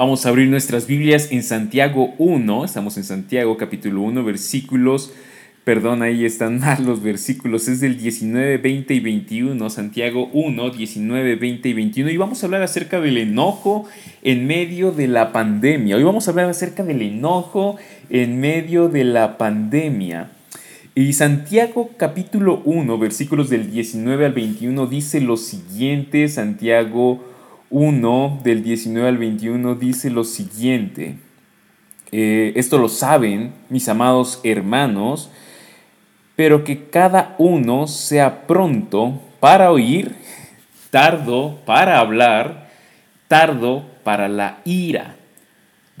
Vamos a abrir nuestras Biblias en Santiago 1, estamos en Santiago capítulo 1, versículos, perdón, ahí están mal los versículos, es del 19, 20 y 21, Santiago 1, 19, 20 y 21, y vamos a hablar acerca del enojo en medio de la pandemia. Hoy vamos a hablar acerca del enojo en medio de la pandemia. Y Santiago capítulo 1, versículos del 19 al 21 dice lo siguiente, Santiago 1, del 19 al 21, dice lo siguiente. Eh, esto lo saben, mis amados hermanos, pero que cada uno sea pronto para oír, tardo para hablar, tardo para la ira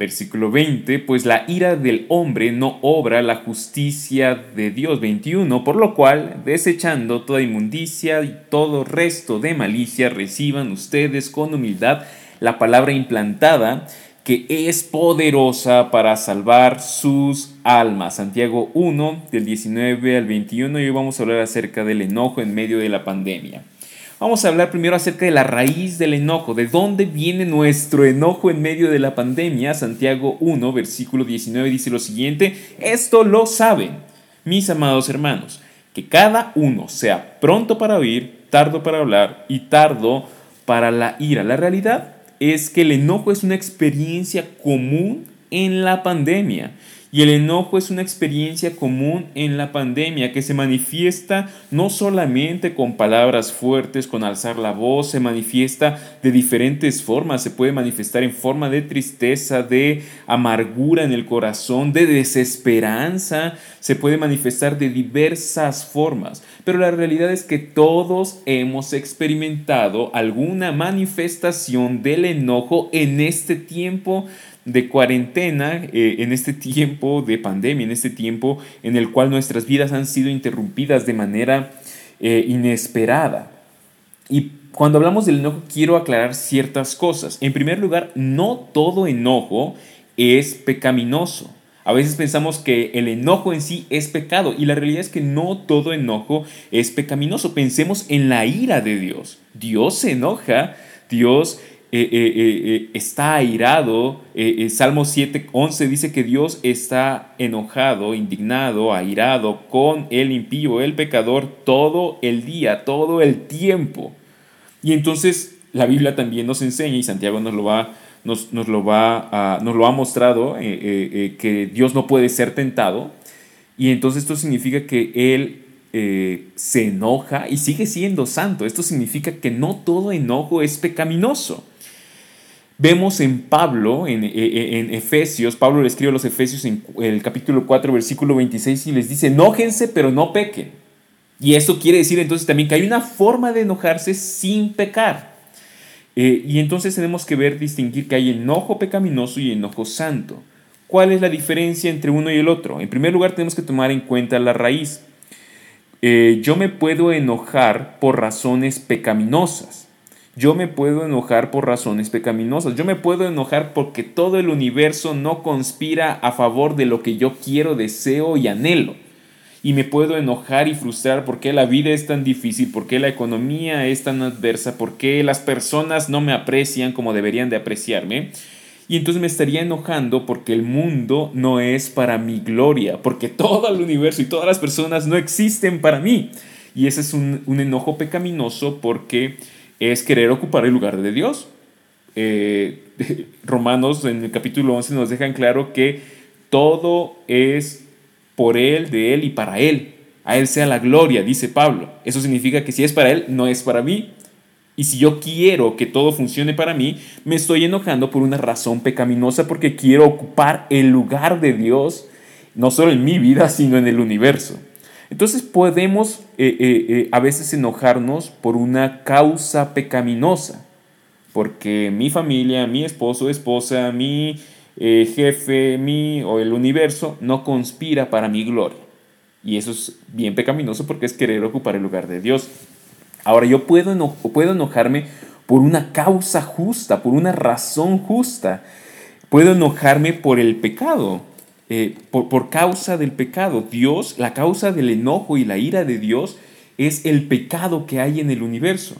Versículo 20, pues la ira del hombre no obra la justicia de Dios. 21, por lo cual, desechando toda inmundicia y todo resto de malicia, reciban ustedes con humildad la palabra implantada que es poderosa para salvar sus almas. Santiago 1, del 19 al 21, y hoy vamos a hablar acerca del enojo en medio de la pandemia. Vamos a hablar primero acerca de la raíz del enojo, de dónde viene nuestro enojo en medio de la pandemia. Santiago 1, versículo 19 dice lo siguiente, esto lo saben, mis amados hermanos, que cada uno sea pronto para oír, tardo para hablar y tardo para la ira. La realidad es que el enojo es una experiencia común en la pandemia. Y el enojo es una experiencia común en la pandemia que se manifiesta no solamente con palabras fuertes, con alzar la voz, se manifiesta de diferentes formas, se puede manifestar en forma de tristeza, de amargura en el corazón, de desesperanza, se puede manifestar de diversas formas. Pero la realidad es que todos hemos experimentado alguna manifestación del enojo en este tiempo de cuarentena, eh, en este tiempo de pandemia, en este tiempo en el cual nuestras vidas han sido interrumpidas de manera eh, inesperada. Y cuando hablamos del enojo quiero aclarar ciertas cosas. En primer lugar, no todo enojo es pecaminoso. A veces pensamos que el enojo en sí es pecado y la realidad es que no todo enojo es pecaminoso. Pensemos en la ira de Dios. Dios se enoja, Dios eh, eh, eh, está airado. Salmo 7, 11 dice que Dios está enojado, indignado, airado con el impío, el pecador, todo el día, todo el tiempo. Y entonces la Biblia también nos enseña, y Santiago nos lo va, nos, nos lo, va nos lo ha mostrado, que Dios no puede ser tentado. Y entonces esto significa que Él se enoja y sigue siendo santo. Esto significa que no todo enojo es pecaminoso. Vemos en Pablo, en, eh, eh, en, Efesios, Pablo le escribe a los Efesios en el capítulo 4, versículo 26 y les dice, enójense pero no pequen. Y esto quiere decir entonces también que hay una forma de enojarse sin pecar. Eh, y entonces tenemos que ver, distinguir que hay enojo pecaminoso y enojo santo. ¿Cuál es la diferencia entre uno y el otro? En primer lugar tenemos que tomar en cuenta la raíz. yo me puedo enojar por razones pecaminosas. Yo me puedo enojar por razones pecaminosas. Yo me puedo enojar porque todo el universo no conspira a favor de lo que yo quiero, deseo y anhelo. Y me puedo enojar y frustrar porque la vida es tan difícil, porque la economía es tan adversa, porque las personas no me aprecian como deberían de apreciarme. Y entonces me estaría enojando porque el mundo no es para mi gloria, porque todo el universo y todas las personas no existen para mí. Y ese es un, un enojo pecaminoso porque es querer ocupar el lugar de Dios. Eh, Romanos en el capítulo 11 nos dejan claro que todo es por Él, de Él y para Él. A Él sea la gloria, dice Pablo. Eso significa que si es para Él, no es para mí. Y si yo quiero que todo funcione para mí, me estoy enojando por una razón pecaminosa porque quiero ocupar el lugar de Dios, no solo en mi vida, sino en el universo. Entonces podemos eh, eh, eh, a veces enojarnos por una causa pecaminosa, porque mi familia, mi esposo, esposa, mi jefe, mi o el universo no conspira para mi gloria. Y eso es bien pecaminoso porque es querer ocupar el lugar de Dios. Ahora yo puedo, puedo enojarme por una causa justa, por una razón justa. Puedo enojarme por el pecado. Eh, por, causa del pecado. Dios, la causa del enojo y la ira de Dios es el pecado que hay en el universo.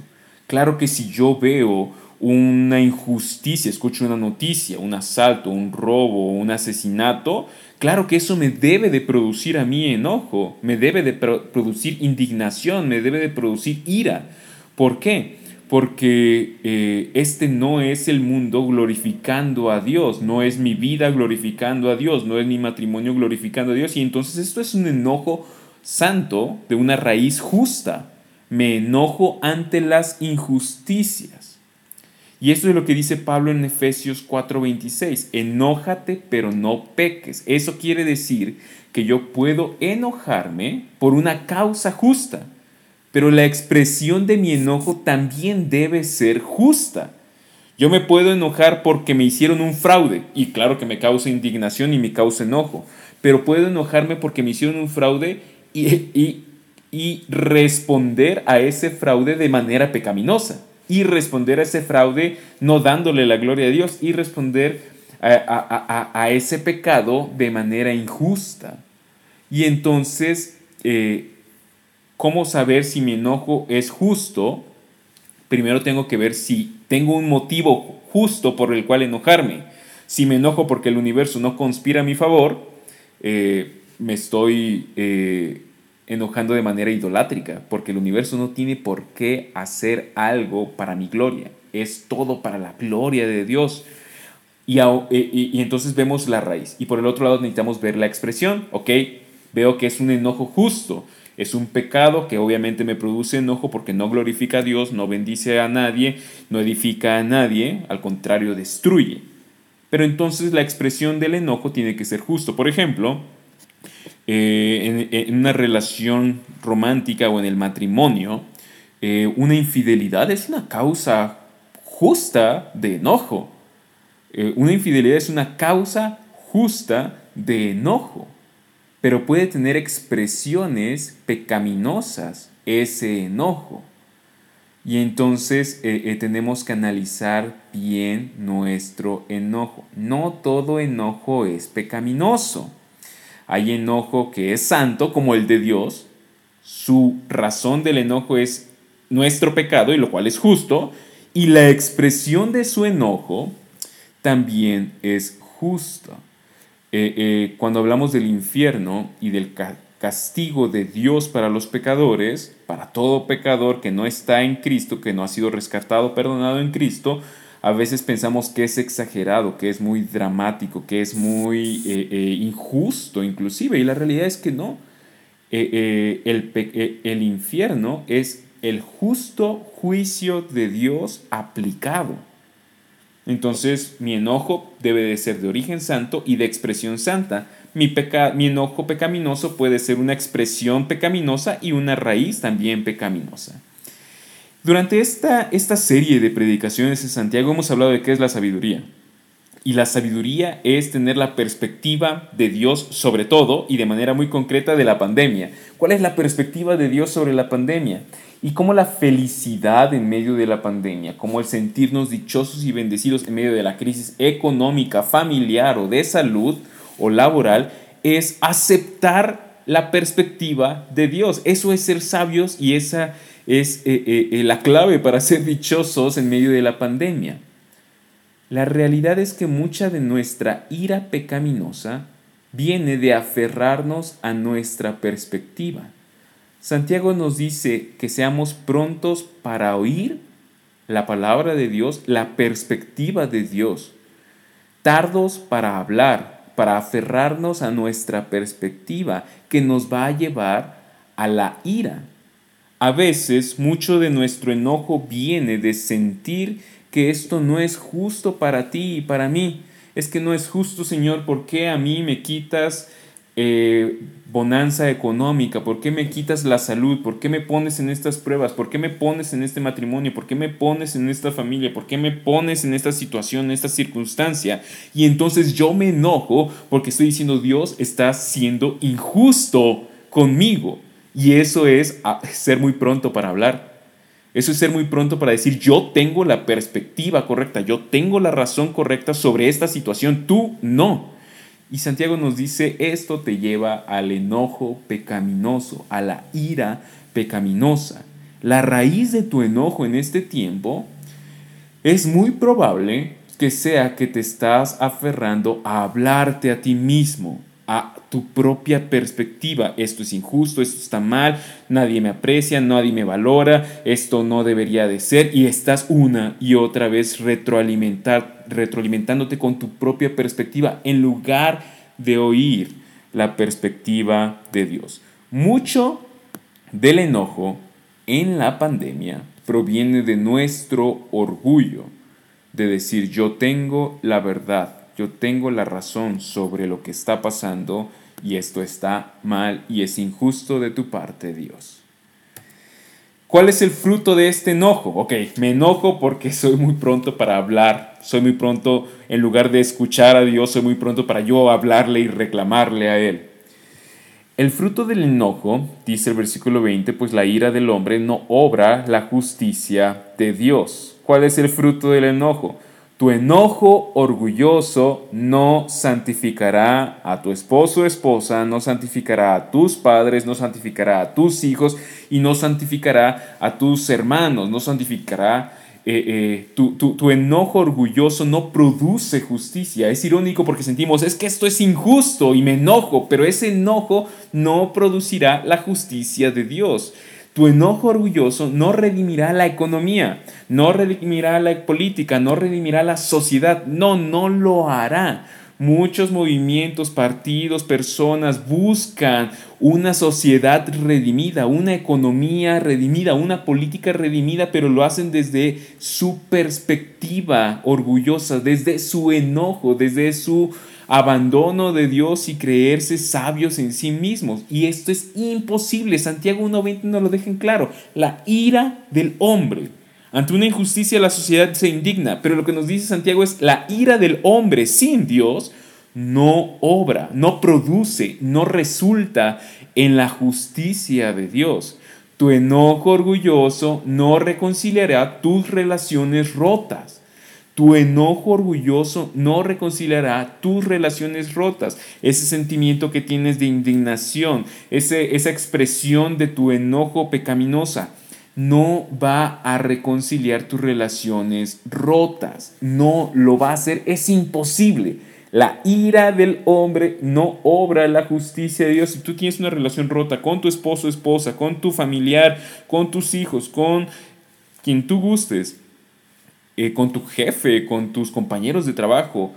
Claro que si yo veo una injusticia, escucho una noticia, un asalto, un robo, un asesinato, claro que eso me debe de producir a mí enojo, me debe de producir indignación, me debe de producir ira. ¿Por qué? Porque eh, este no es el mundo glorificando a Dios, no es mi vida glorificando a Dios, no es mi matrimonio glorificando a Dios, y entonces esto es un enojo santo de una raíz justa. Me enojo ante las injusticias. Y esto es lo que dice Pablo en Efesios 4:26, enójate pero no peques. Eso quiere decir que yo puedo enojarme por una causa justa, pero la expresión de mi enojo también debe ser justa. Yo me puedo enojar porque me hicieron un fraude, y claro que me causa indignación y me causa enojo, pero puedo enojarme porque me hicieron un fraude y, y, y responder a ese fraude de manera pecaminosa y responder a ese fraude no dándole la gloria a Dios y responder a, ese pecado de manera injusta. Y entonces, eh, ¿cómo saber si mi enojo es justo? Primero tengo que ver si tengo un motivo justo por el cual enojarme. Si me enojo porque el universo no conspira a mi favor, eh, me estoy eh, enojando de manera idolátrica, porque el universo no tiene por qué hacer algo para mi gloria, es todo para la gloria de Dios. Y, y, entonces vemos la raíz. Y por el otro lado necesitamos ver la expresión, ¿ok? Veo que es un enojo justo, es un pecado que obviamente me produce enojo porque no glorifica a Dios, no bendice a nadie, no edifica a nadie, al contrario, destruye. Pero entonces la expresión del enojo tiene que ser justo. Por ejemplo, eh, en, una relación romántica o en el matrimonio, eh, una infidelidad es una causa justa de enojo. Eh, una infidelidad es una causa justa de enojo, pero puede tener expresiones pecaminosas ese enojo. Y entonces tenemos que analizar bien nuestro enojo. No todo enojo es pecaminoso. Hay enojo que es santo como el de Dios. Su razón del enojo es nuestro pecado y lo cual es justo. Y la expresión de su enojo también es justa. Eh, eh, cuando hablamos del infierno y del castigo de Dios para los pecadores, para todo pecador que no está en Cristo, que no ha sido rescatado, perdonado en Cristo, a veces pensamos que es exagerado, que es muy dramático, que es muy eh, injusto inclusive, y la realidad es que no. El infierno es el justo juicio de Dios aplicado. Entonces mi enojo debe de ser de origen santo y de expresión santa. Mi, enojo pecaminoso puede ser una expresión pecaminosa y una raíz también pecaminosa. Durante esta, esta serie de predicaciones en Santiago hemos hablado de qué es la sabiduría. Y la sabiduría es tener la perspectiva de Dios sobre todo y de manera muy concreta de la pandemia. ¿Cuál es la perspectiva de Dios sobre la pandemia? Y cómo la felicidad en medio de la pandemia, cómo el sentirnos dichosos y bendecidos en medio de la crisis económica, familiar o de salud o laboral, es aceptar la perspectiva de Dios. Eso es ser sabios y esa es eh, eh, eh, la clave para ser dichosos en medio de la pandemia. La realidad es que mucha de nuestra ira pecaminosa viene de aferrarnos a nuestra perspectiva. Santiago nos dice que seamos prontos para oír la palabra de Dios, la perspectiva de Dios, tardos para hablar, para aferrarnos a nuestra perspectiva que nos va a llevar a la ira. A veces mucho de nuestro enojo viene de sentir que esto no es justo para ti y para mí. Es que no es justo, Señor, ¿por qué a mí me quitas eh, bonanza económica? ¿Por qué me quitas la salud? ¿Por qué me pones en estas pruebas? ¿Por qué me pones en este matrimonio? ¿Por qué me pones en esta familia? ¿Por qué me pones en esta situación, en esta circunstancia? Y entonces yo me enojo porque estoy diciendo, Dios está siendo injusto conmigo. Y eso es ser muy pronto para hablar. Eso es ser muy pronto para decir, yo tengo la perspectiva correcta, yo tengo la razón correcta sobre esta situación, tú no. Y Santiago nos dice, esto te lleva al enojo pecaminoso, a la ira pecaminosa. La raíz de tu enojo en este tiempo es muy probable que sea que te estás aferrando a hablarte a ti mismo, a tu propia perspectiva. Esto es injusto, esto está mal, nadie me aprecia, nadie me valora, esto no debería de ser y estás una y otra vez retroalimentar, retroalimentándote con tu propia perspectiva en lugar de oír la perspectiva de Dios. Mucho del enojo en la pandemia proviene de nuestro orgullo, de decir yo tengo la verdad, yo tengo la razón sobre lo que está pasando y esto está mal y es injusto de tu parte, Dios. ¿Cuál es el fruto de este enojo? Ok, me enojo porque soy muy pronto para hablar, soy muy pronto, en lugar de escuchar a Dios, soy muy pronto para yo hablarle y reclamarle a Él. El fruto del enojo, dice el versículo 20, pues la ira del hombre no obra la justicia de Dios. ¿Cuál es el fruto del enojo? Tu enojo orgulloso no santificará a tu esposo o esposa, no santificará a tus padres, no santificará a tus hijos y no santificará a tus hermanos, no santificará eh, eh, tu, tu, enojo orgulloso no produce justicia. Es irónico porque sentimos, es que esto es injusto y me enojo, pero ese enojo no producirá la justicia de Dios. Tu enojo orgulloso no redimirá la economía, no redimirá la política, no redimirá la sociedad. No, no lo hará. Muchos movimientos, partidos, personas buscan una sociedad redimida, una economía redimida, una política redimida, pero lo hacen desde su perspectiva orgullosa, desde su enojo, desde su abandono de Dios y creerse sabios en sí mismos. Y esto es imposible. Santiago 1.20 nos lo deja en claro. La ira del hombre. Ante una injusticia la sociedad se indigna, pero lo que nos dice Santiago es la ira del hombre sin Dios no obra, no produce, no resulta en la justicia de Dios. Tu enojo orgulloso no reconciliará tus relaciones rotas. Tu enojo orgulloso no reconciliará tus relaciones rotas. Ese sentimiento que tienes de indignación, esa expresión de tu enojo pecaminosa, no va a reconciliar tus relaciones rotas. No lo va a hacer. Es imposible. La ira del hombre no obra la justicia de Dios. Si tú tienes una relación rota con tu esposo, esposa, con tu familiar, con tus hijos, con quien tú gustes, eh, con tu jefe, con tus compañeros de trabajo,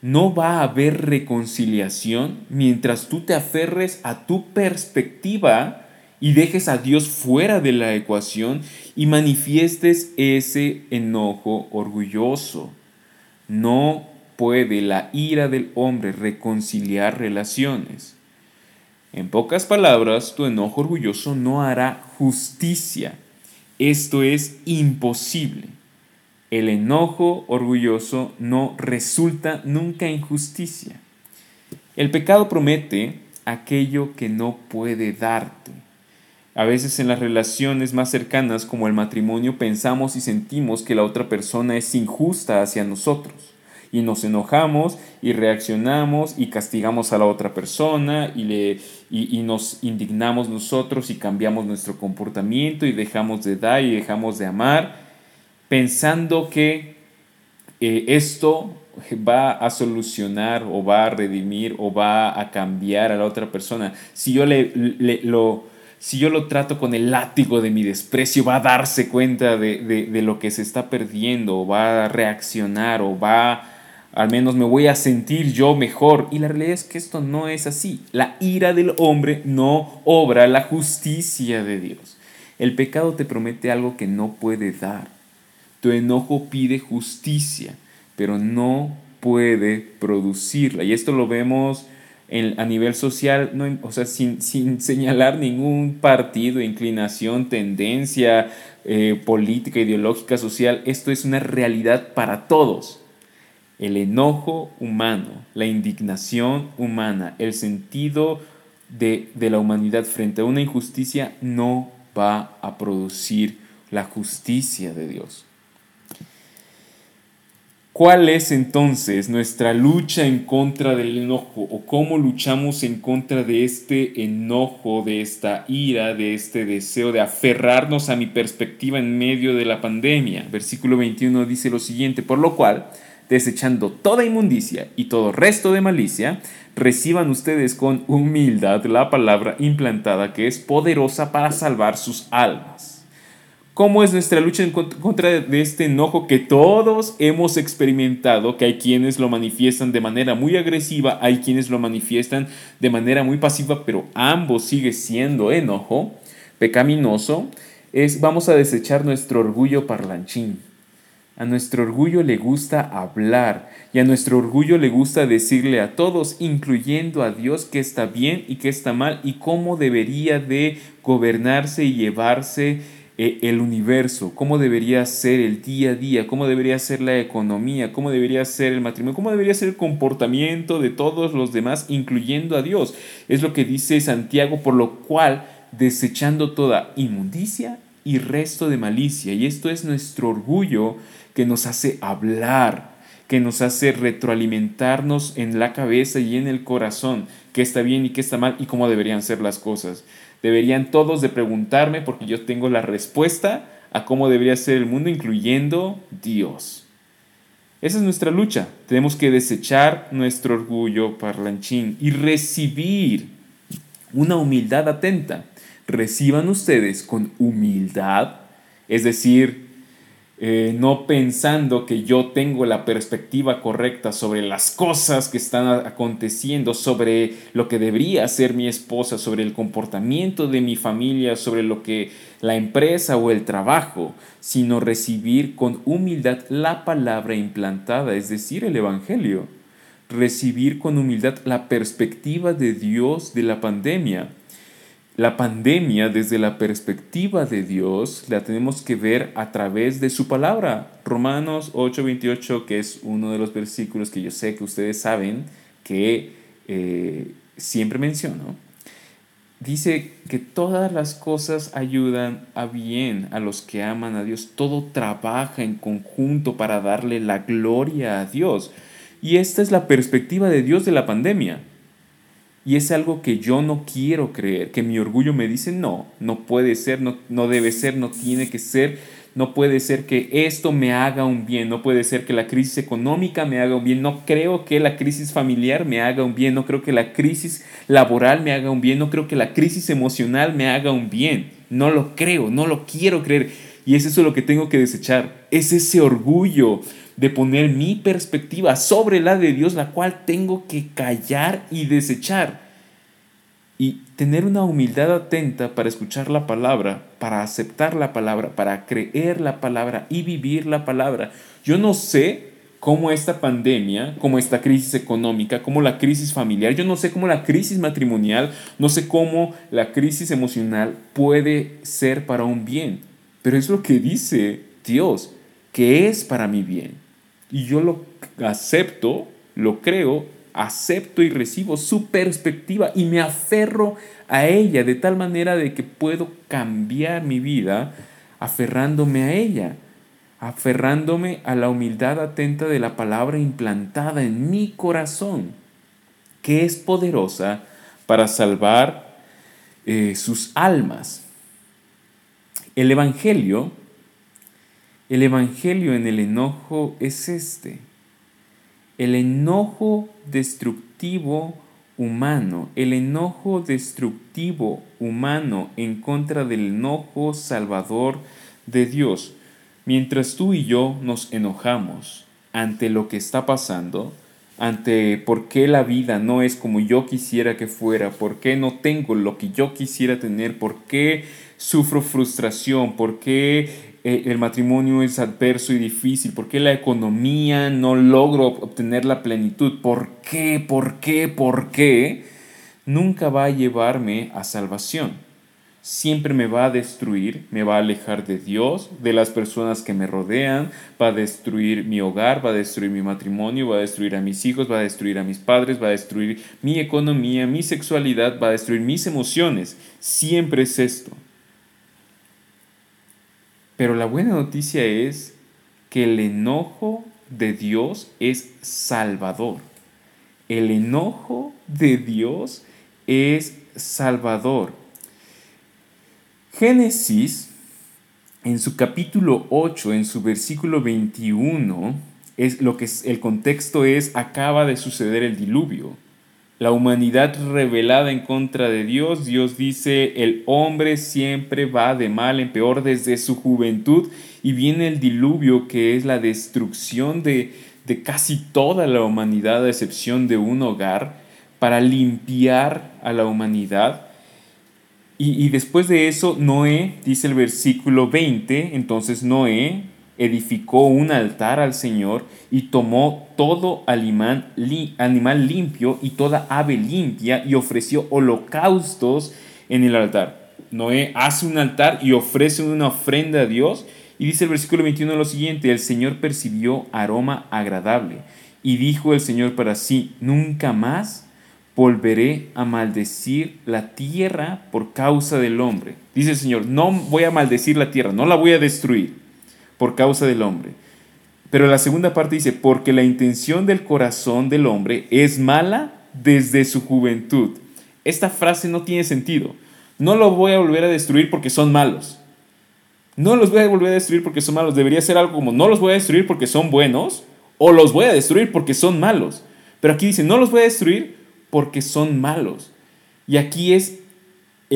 no va a haber reconciliación mientras tú te aferres a tu perspectiva y dejes a Dios fuera de la ecuación y manifiestes ese enojo orgulloso. No puede la ira del hombre reconciliar relaciones. En pocas palabras, tu enojo orgulloso no hará justicia. Esto es imposible. El enojo orgulloso no resulta nunca en justicia. El pecado promete aquello que no puede darte. A veces en las relaciones más cercanas como el matrimonio pensamos y sentimos que la otra persona es injusta hacia nosotros y nos enojamos y reaccionamos y castigamos a la otra persona y, le, y, nos indignamos nosotros y cambiamos nuestro comportamiento y dejamos de dar y dejamos de amar pensando que eh, esto va a solucionar o va a redimir o va a cambiar a la otra persona. Si yo, le, lo, si yo lo trato con el látigo de mi desprecio, va a darse cuenta de, de lo que se está perdiendo, o va a reaccionar o va, al menos me voy a sentir yo mejor. Y la realidad es que esto no es así. La ira del hombre no obra la justicia de Dios. El pecado te promete algo que no puede dar. Tu enojo pide justicia, pero no puede producirla. Y esto lo vemos a nivel social, no, o sea, sin, señalar ningún partido, inclinación, tendencia eh, política, ideológica, social. Esto es una realidad para todos. El enojo humano, la indignación humana, el sentido de, de la humanidad frente a una injusticia no va a producir la justicia de Dios. ¿Cuál es entonces nuestra lucha en contra del enojo o cómo luchamos en contra de este enojo, de esta ira, de este deseo de aferrarnos a mi perspectiva en medio de la pandemia? Versículo 21 dice lo siguiente, por lo cual, desechando toda inmundicia y todo resto de malicia, reciban ustedes con humildad la palabra implantada que es poderosa para salvar sus almas. ¿Cómo es nuestra lucha en contra de este enojo que todos hemos experimentado? Que hay quienes lo manifiestan de manera muy agresiva, hay quienes lo manifiestan de manera muy pasiva, pero ambos sigue siendo enojo pecaminoso. Es vamos a desechar nuestro orgullo parlanchín. A nuestro orgullo le gusta hablar y a nuestro orgullo le gusta decirle a todos, incluyendo a Dios, que está bien y que está mal y cómo debería de gobernarse y llevarse el universo, cómo debería ser el día a día, cómo debería ser la economía, cómo debería ser el matrimonio, cómo debería ser el comportamiento de todos los demás, incluyendo a Dios. Es lo que dice Santiago, por lo cual, desechando toda inmundicia y resto de malicia. Y esto es nuestro orgullo que nos hace hablar, que nos hace retroalimentarnos en la cabeza y en el corazón, qué está bien y qué está mal y cómo deberían ser las cosas. Deberían todos de preguntarme porque yo tengo la respuesta a cómo debería ser el mundo, incluyendo Dios. Esa es nuestra lucha. Tenemos que desechar nuestro orgullo parlanchín y recibir una humildad atenta. Reciban ustedes con humildad, es decir, eh, no pensando que yo tengo la perspectiva correcta sobre las cosas que están aconteciendo, sobre lo que debería hacer mi esposa, sobre el comportamiento de mi familia, sobre lo que la empresa o el trabajo, sino recibir con humildad la palabra implantada, es decir, el Evangelio. Recibir con humildad la perspectiva de Dios de la pandemia la pandemia desde la perspectiva de Dios la tenemos que ver a través de su palabra. Romanos 8:28, que es uno de los versículos que yo sé que ustedes saben que eh, siempre menciono, dice que todas las cosas ayudan a bien a los que aman a Dios. Todo trabaja en conjunto para darle la gloria a Dios. Y esta es la perspectiva de Dios de la pandemia. Y es algo que yo no quiero creer, que mi orgullo me dice, no, no puede ser, no, no debe ser, no tiene que ser, no puede ser que esto me haga un bien, no puede ser que la crisis económica me haga un bien, no creo que la crisis familiar me haga un bien, no creo que la crisis laboral me haga un bien, no creo que la crisis emocional me haga un bien, no lo creo, no lo quiero creer. Y es eso lo que tengo que desechar, es ese orgullo de poner mi perspectiva sobre la de Dios, la cual tengo que callar y desechar. Y tener una humildad atenta para escuchar la palabra, para aceptar la palabra, para creer la palabra y vivir la palabra. Yo no sé cómo esta pandemia, cómo esta crisis económica, cómo la crisis familiar, yo no sé cómo la crisis matrimonial, no sé cómo la crisis emocional puede ser para un bien. Pero es lo que dice Dios, que es para mi bien. Y yo lo acepto, lo creo, acepto y recibo su perspectiva y me aferro a ella de tal manera de que puedo cambiar mi vida aferrándome a ella, aferrándome a la humildad atenta de la palabra implantada en mi corazón, que es poderosa para salvar eh, sus almas. El Evangelio el Evangelio en el enojo es este. El enojo destructivo humano, el enojo destructivo humano en contra del enojo salvador de Dios. Mientras tú y yo nos enojamos ante lo que está pasando, ante por qué la vida no es como yo quisiera que fuera, por qué no tengo lo que yo quisiera tener, por qué sufro frustración, por qué el matrimonio es adverso y difícil? ¿Por qué la economía no logro obtener la plenitud? ¿Por qué? ¿Por qué? ¿Por qué? Nunca va a llevarme a salvación. Siempre me va a destruir, me va a alejar de Dios, de las personas que me rodean, va a destruir mi hogar, va a destruir mi matrimonio, va a destruir a mis hijos, va a destruir a mis padres, va a destruir mi economía, mi sexualidad, va a destruir mis emociones. Siempre es esto. Pero la buena noticia es que el enojo de Dios es salvador. El enojo de Dios es salvador. Génesis, en su capítulo 8, en su versículo 21, es lo que es, el contexto es acaba de suceder el diluvio. La humanidad revelada en contra de Dios, Dios dice, el hombre siempre va de mal en peor desde su juventud y viene el diluvio que es la destrucción de, de casi toda la humanidad a excepción de un hogar para limpiar a la humanidad y, después de eso, Noé, dice el versículo 20, entonces Noé edificó un altar al Señor y tomó todo animal, limpio y toda ave limpia y ofreció holocaustos en el altar. Noé hace un altar y ofrece una ofrenda a Dios. Y dice el versículo 21 lo siguiente, el Señor percibió aroma agradable y dijo el Señor para sí, nunca más volveré a maldecir la tierra por causa del hombre. Dice el Señor, no voy a maldecir la tierra, no la voy a destruir por causa del hombre. Pero la segunda parte dice, porque la intención del corazón del hombre es mala desde su juventud. Esta frase no tiene sentido. No lo voy a volver a destruir porque son malos. No los voy a volver a destruir porque son malos. Debería ser algo como, no los voy a destruir porque son buenos o los voy a destruir porque son malos. Pero aquí dice, no los voy a destruir porque son malos. Y aquí es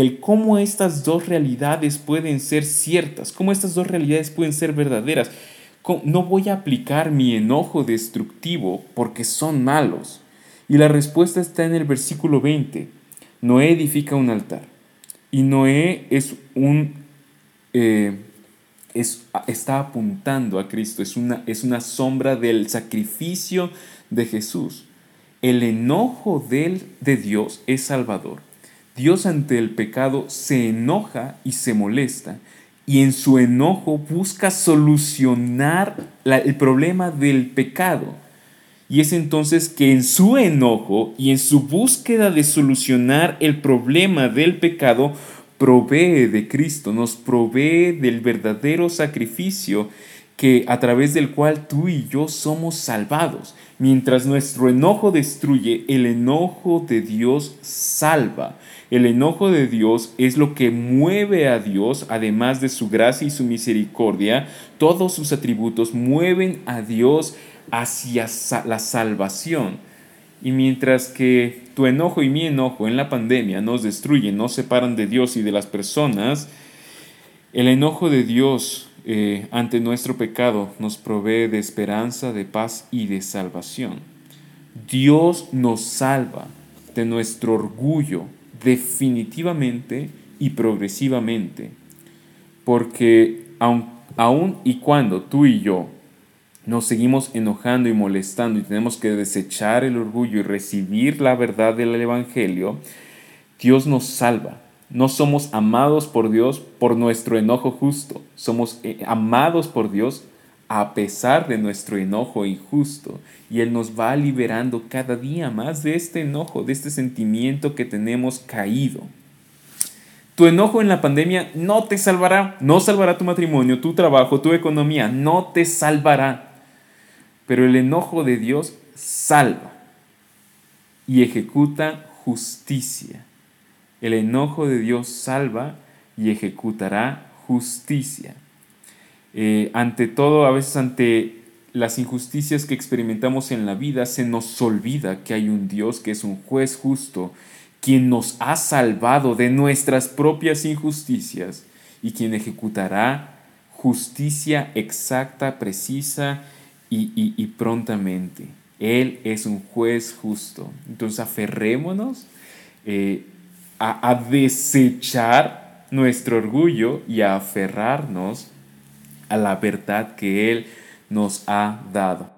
el cómo estas dos realidades pueden ser ciertas, cómo estas dos realidades pueden ser verdaderas. No voy a aplicar mi enojo destructivo porque son malos. Y la respuesta está en el versículo 20. Noé edifica un altar. Y Noé es un, eh, está apuntando a Cristo, es una, es una sombra del sacrificio de Jesús. El enojo de, de Dios es salvador. Dios ante el pecado se enoja y se molesta y en su enojo busca solucionar el problema del pecado. Y es entonces que en su enojo y en su búsqueda de solucionar el problema del pecado, provee de Cristo, nos provee del verdadero sacrificio que a través del cual tú y yo somos salvados. Mientras nuestro enojo destruye, el enojo de Dios salva. El enojo de Dios es lo que mueve a Dios, además de su gracia y su misericordia, todos sus atributos mueven a Dios hacia la salvación. Y mientras que tu enojo y mi enojo en la pandemia nos destruyen, nos separan de Dios y de las personas, el enojo de Dios eh, ante nuestro pecado nos provee de esperanza, de paz y de salvación. Dios nos salva de nuestro orgullo definitivamente y progresivamente, porque aun, aun y cuando tú y yo nos seguimos enojando y molestando y tenemos que desechar el orgullo y recibir la verdad del Evangelio, Dios nos salva no somos amados por Dios por nuestro enojo justo, somos eh, amados por Dios a pesar de nuestro enojo injusto. Y Él nos va liberando cada día más de este enojo, de este sentimiento que tenemos caído. Tu enojo en la pandemia no te salvará, no salvará tu matrimonio, tu trabajo, tu economía, no te salvará. Pero el enojo de Dios salva y ejecuta justicia. El enojo de Dios salva y ejecutará justicia. Eh, ante todo, a veces ante las injusticias que experimentamos en la vida, se nos olvida que hay un Dios que es un juez justo, quien nos ha salvado de nuestras propias injusticias y quien ejecutará justicia exacta, precisa y prontamente. Él es un juez justo. Entonces aferrémonos eh, a, desechar nuestro orgullo y a aferrarnos a la verdad que Él nos ha dado.